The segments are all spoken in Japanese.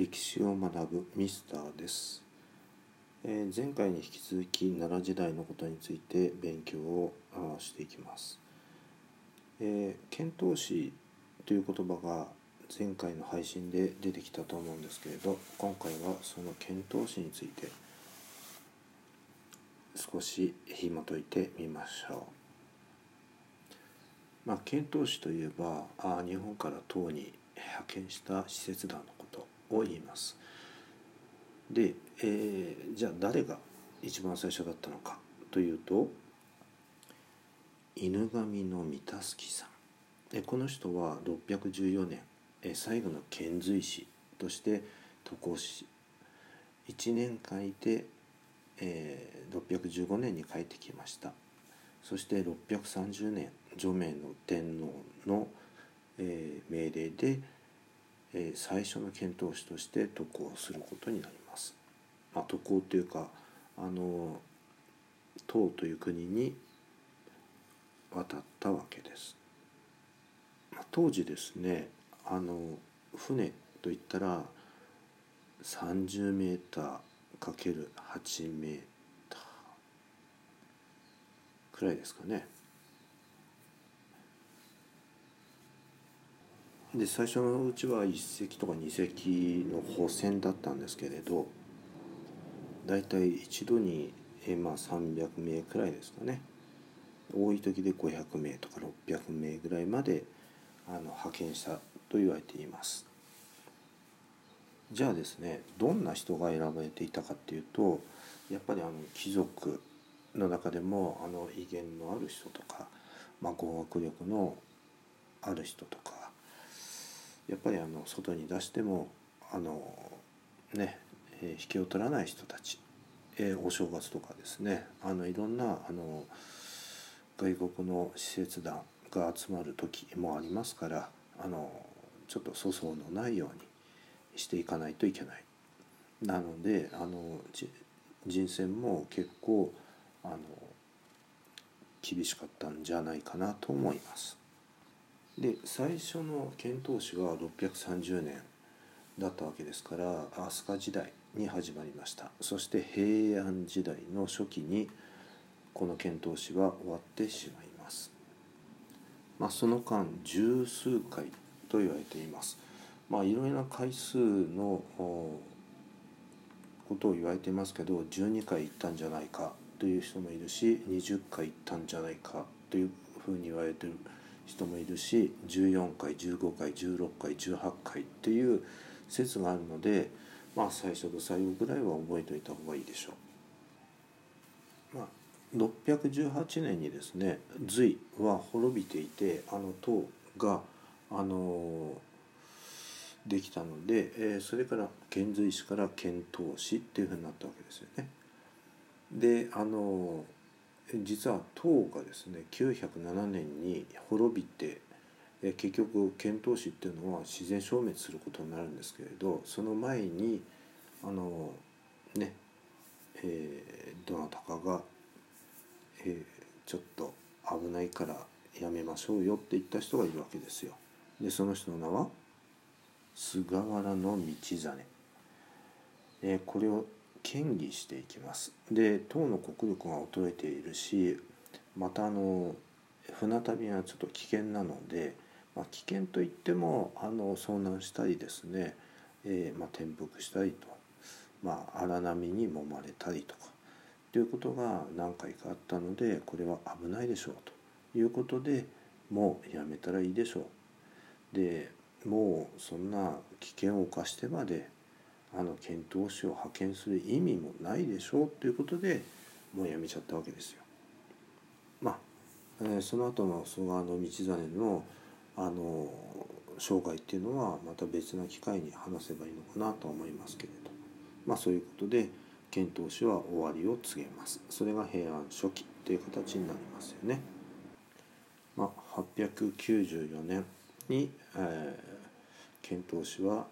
歴史を学ぶミスターです、えー前回に引き続き奈良時代のことについて勉強をしていきます、えー遣唐使という言葉が前回の配信で出てきたと思うんですけれど今回はその遣唐使について少し紐解いてみましょう。まあ、遣唐使といえばあ日本から唐に派遣した使節団。のを言います。で、えーじゃあ誰が一番最初だったのかというと犬神の三田助さんえこの人は614年え最後の遣隋使として渡航し1年間いて、えー615年に帰ってきました。そして630年除名の天皇の、えー命令で、えー最初の遣唐使として渡航することになります。まあ、渡航というかあの唐という国に渡ったわけです。まあ当時ですねあの船といったら30メーターかける8メーターくらいですかね。で最初のうちは1隻とか2隻の補船だったんですけれど大体一度に、えまあ、300名くらいですかね多い時で500名とか600名ぐらいまであの派遣したと言われています。じゃあですねどんな人が選ばれていたかっていうとやっぱりあの貴族の中でもあの威厳のある人とか、まあ、語学力のある人とかやっぱりあの外に出してもあのね、えー引けを取らない人たち、えーお正月とかですねあのいろんなあの外国の使節団が集まる時もありますからあのちょっと粗相のないようにしていかないといけない。なのであの人選も結構あの厳しかったんじゃないかなと思います。で最初の遣唐使は630年だったわけですから飛鳥時代に始まりましたそして平安時代の初期にこの遣唐使は終わってしまいます。まあ、その間十数回と言われています。まあ、いろいろな回数のことを言われていますけど12回行ったんじゃないかという人もいるし20回行ったんじゃないかというふうに言われてる人もいるし14回15回16回18回っていう説があるのでまあ最初と最後ぐらいは覚えておいた方がいいでしょう。まあ618年にですね隋は滅びていてあの唐があのできたので、えーそれから遣隋使から遣唐使っていうふうになったわけですよね。であの実は唐がですね907年に滅びて結局遣唐使っていうのは自然消滅することになるんですけれどその前にあのねえーどなたかが、えーちょっと危ないからやめましょうよって言った人がいるわけですよ。でその人の名は菅原道真、えーこれを堅議していきますで唐の国力が衰えているしまたあの船旅がちょっと危険なので、まあ、危険といってもあの遭難したりですね、えーまあ、転覆したりと、まあ、荒波に揉まれたりとかということが何回かあったのでこれは危ないでしょうということでもうやめたらいいでしょう。でもうそんな危険を冒してまであの遣唐使を派遣する意味もないでしょうということでもうやめちゃったわけですよ。まあ、えーその後の菅原道真のあの生涯っていうのはまた別な機会に話せばいいのかなと思いますけれどまあそういうことで遣唐使は終わりを告げます。それが平安初期という形になりますよね。まあ、894年に、えー遣唐使は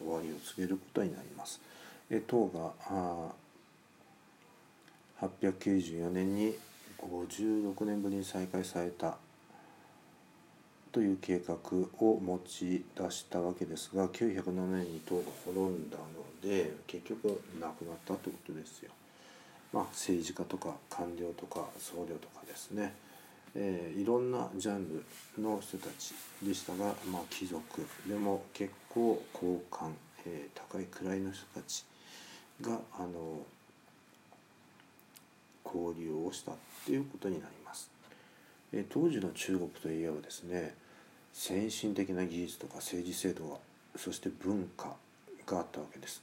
終わりを告げることになります。え唐が894年に56年ぶりに再開されたという計画を持ち出したわけですが907年に党が滅んだので結局なくなったということですよ。まあ、政治家とか官僚とか僧侶とかですね、えー、いろんなジャンルの人たちでしたが、まあ、貴族でも結構高官、えー、高い位の人たちがあの交流をしたっていうことになります。えー、当時の中国といえばですね先進的な技術とか政治制度がそして文化があったわけです。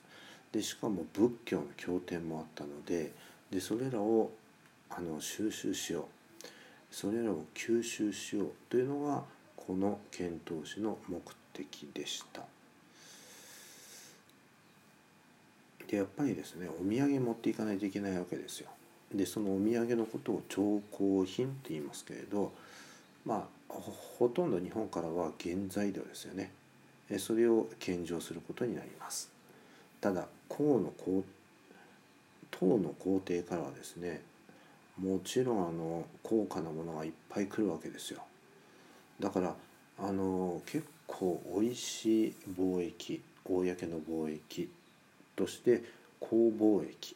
でしかも仏教の経典もあったのででそれらをあの収集しようそれらを吸収しようというのがこの遣唐使の目的でした。でやっぱりですねお土産持っていかないといけないわけですよ。でそのお土産のことを調香品って言いますけれどまあほとんど日本からは原材料ですよね。それを献上することになります。ただ唐の皇唐の皇帝からはですねもちろんあの高価なものがいっぱい来るわけですよ。だからあの結構おいしい貿易公の貿易として公貿易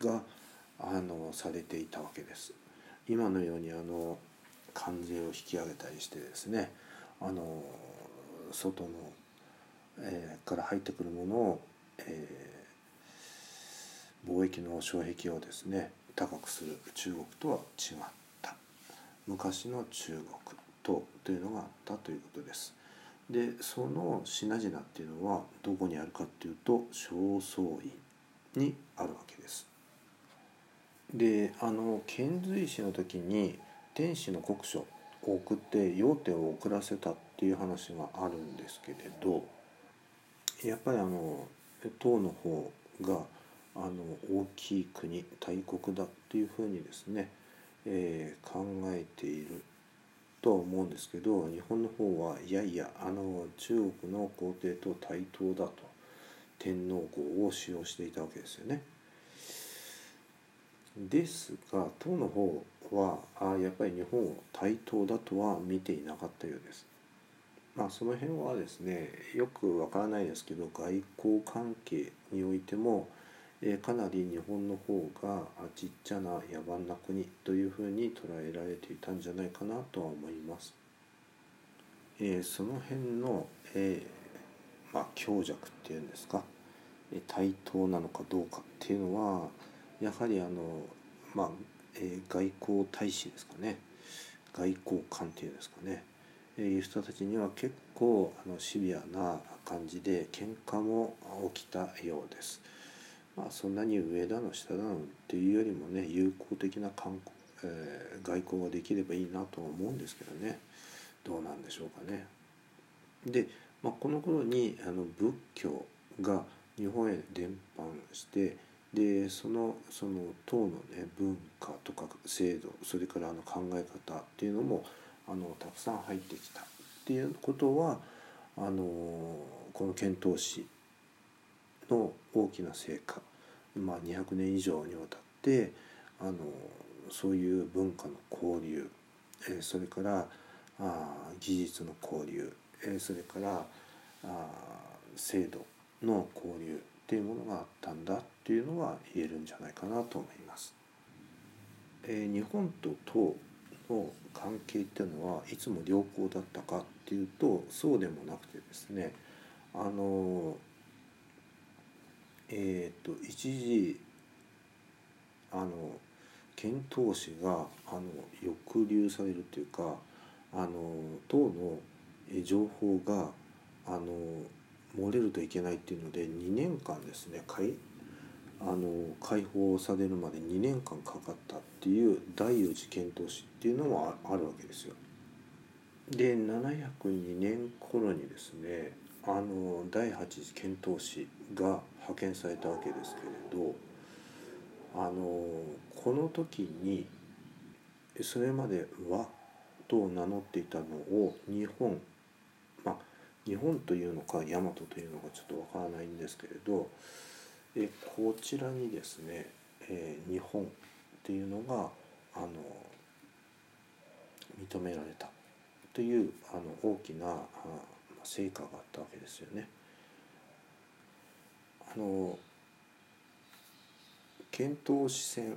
があのされていたわけです。今のようにあの関税を引き上げたりしてですねあの外のえー、から入ってくるものを、えー、貿易の障壁をですね高くする中国とは違った昔の中国とというのがあったということです。でその品々っていうのはどこにあるかっていうと正倉院にあるわけです。であの遣隋使の時に天使の国書を送って要点を遅らせたっていう話があるんですけれどやっぱりあの唐の方があの大きい国大国だっていうふうにですね、えー、考えているとは思うんですけど日本の方はいやいやあの中国の皇帝と対等だと天皇号を使用していたわけですよね。ですが唐の方はあやっぱり日本を対等だとは見ていなかったようです。まあその辺はですねよくわからないですけど外交関係においても、えー、かなり日本の方がちっちゃな野蛮な国というふうに捉えられていたんじゃないかなとは思います。えー、その辺の、えー、まあ、強弱っていうんですか、え対等なのかどうかっていうのはやはりあの、まあえ外交大使ですかね外交官っていうんですかねいう人たちには結構あのシビアな感じで喧嘩も起きたようです。まあ、そんなに上だの下だのっていうよりもね友好的な観光、えー、外交ができればいいなとは思うんですけどねどうなんでしょうかね。で、まあ、この頃にあの仏教が日本へ伝播してでそのその唐のね文化とか制度それからあの考え方っていうのもあのたくさん入ってきたっていうことはあのこの遣唐使の大きな成果、まあ、200年以上にわたってあのそういう文化の交流、えそれからあ技術の交流、えそれからあ制度の交流っていうものがあったんだっていうのは言えるんじゃないかなと思います。えー、日本と唐の関係っていうのはいつも良好だったかっていうとそうでもなくてですねあのえっ、と一時あの遣唐使があの抑留されるというかあの党の情報があの漏れるといけないっていうので2年間ですねあの解放されるまで2年間かかったっていう第四次遣唐使っていうのもあるわけですよ。で702年頃にですねあの第8次遣唐使が派遣されたわけですけれどあのこの時にそれまで和と名乗っていたのを日本まあ日本というのか大和というのかちょっとわからないんですけれどえこちらにですね、えー、日本っていうのがあの認められたというあの大きな成果があったわけですよね。あの遣唐使船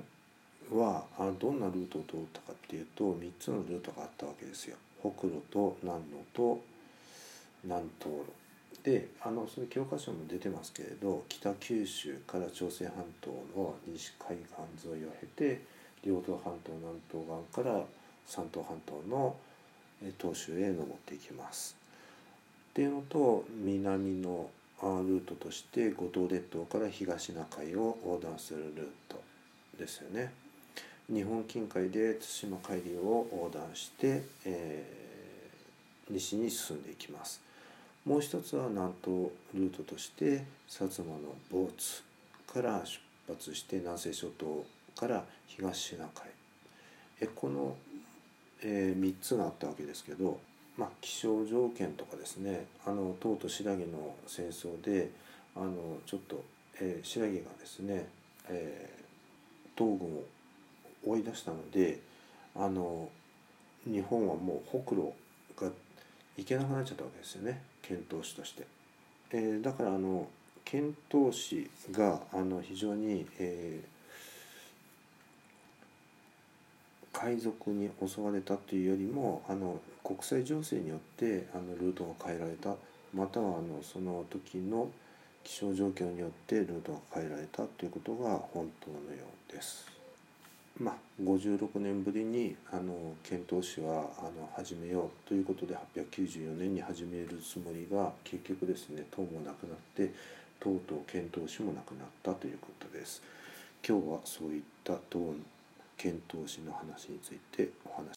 はどんなルートを通ったかっていうと3つのルートがあったわけですよ。北路と南路と南東路であのその教科書も出てますけれど北九州から朝鮮半島の西海岸沿いを経て両東半島南東岸から山東半島の東州へ登っていきます。っていうのと南のルートとして五島列島から東シナ海を横断するルートですよね。日本近海で対馬海流を横断して、えー、西に進んでいきます。もう一つは南東ルートとして薩摩の坊津から出発して南西諸島から東シナ海えこの、えー、3つがあったわけですけど、まあ、気象条件とかですねあの唐と新羅の戦争であのちょっと、えー、新羅がですね、えー、東軍を追い出したのであの日本はもう北路が行けなくなっちゃったわけですよね遣唐使として。えー、だからあの遣唐使があの非常に、えー、海賊に襲われたというよりもあの国際情勢によってあのルートが変えられたまたはあのその時の気象状況によってルートが変えられたということが本当のようです。まあ、56年ぶりにあの遣唐使はあの始めようということで894年に始めるつもりが結局ですね唐もなくなって唐と遣唐使もなくなったということです。今日はそういった唐遣唐使の話について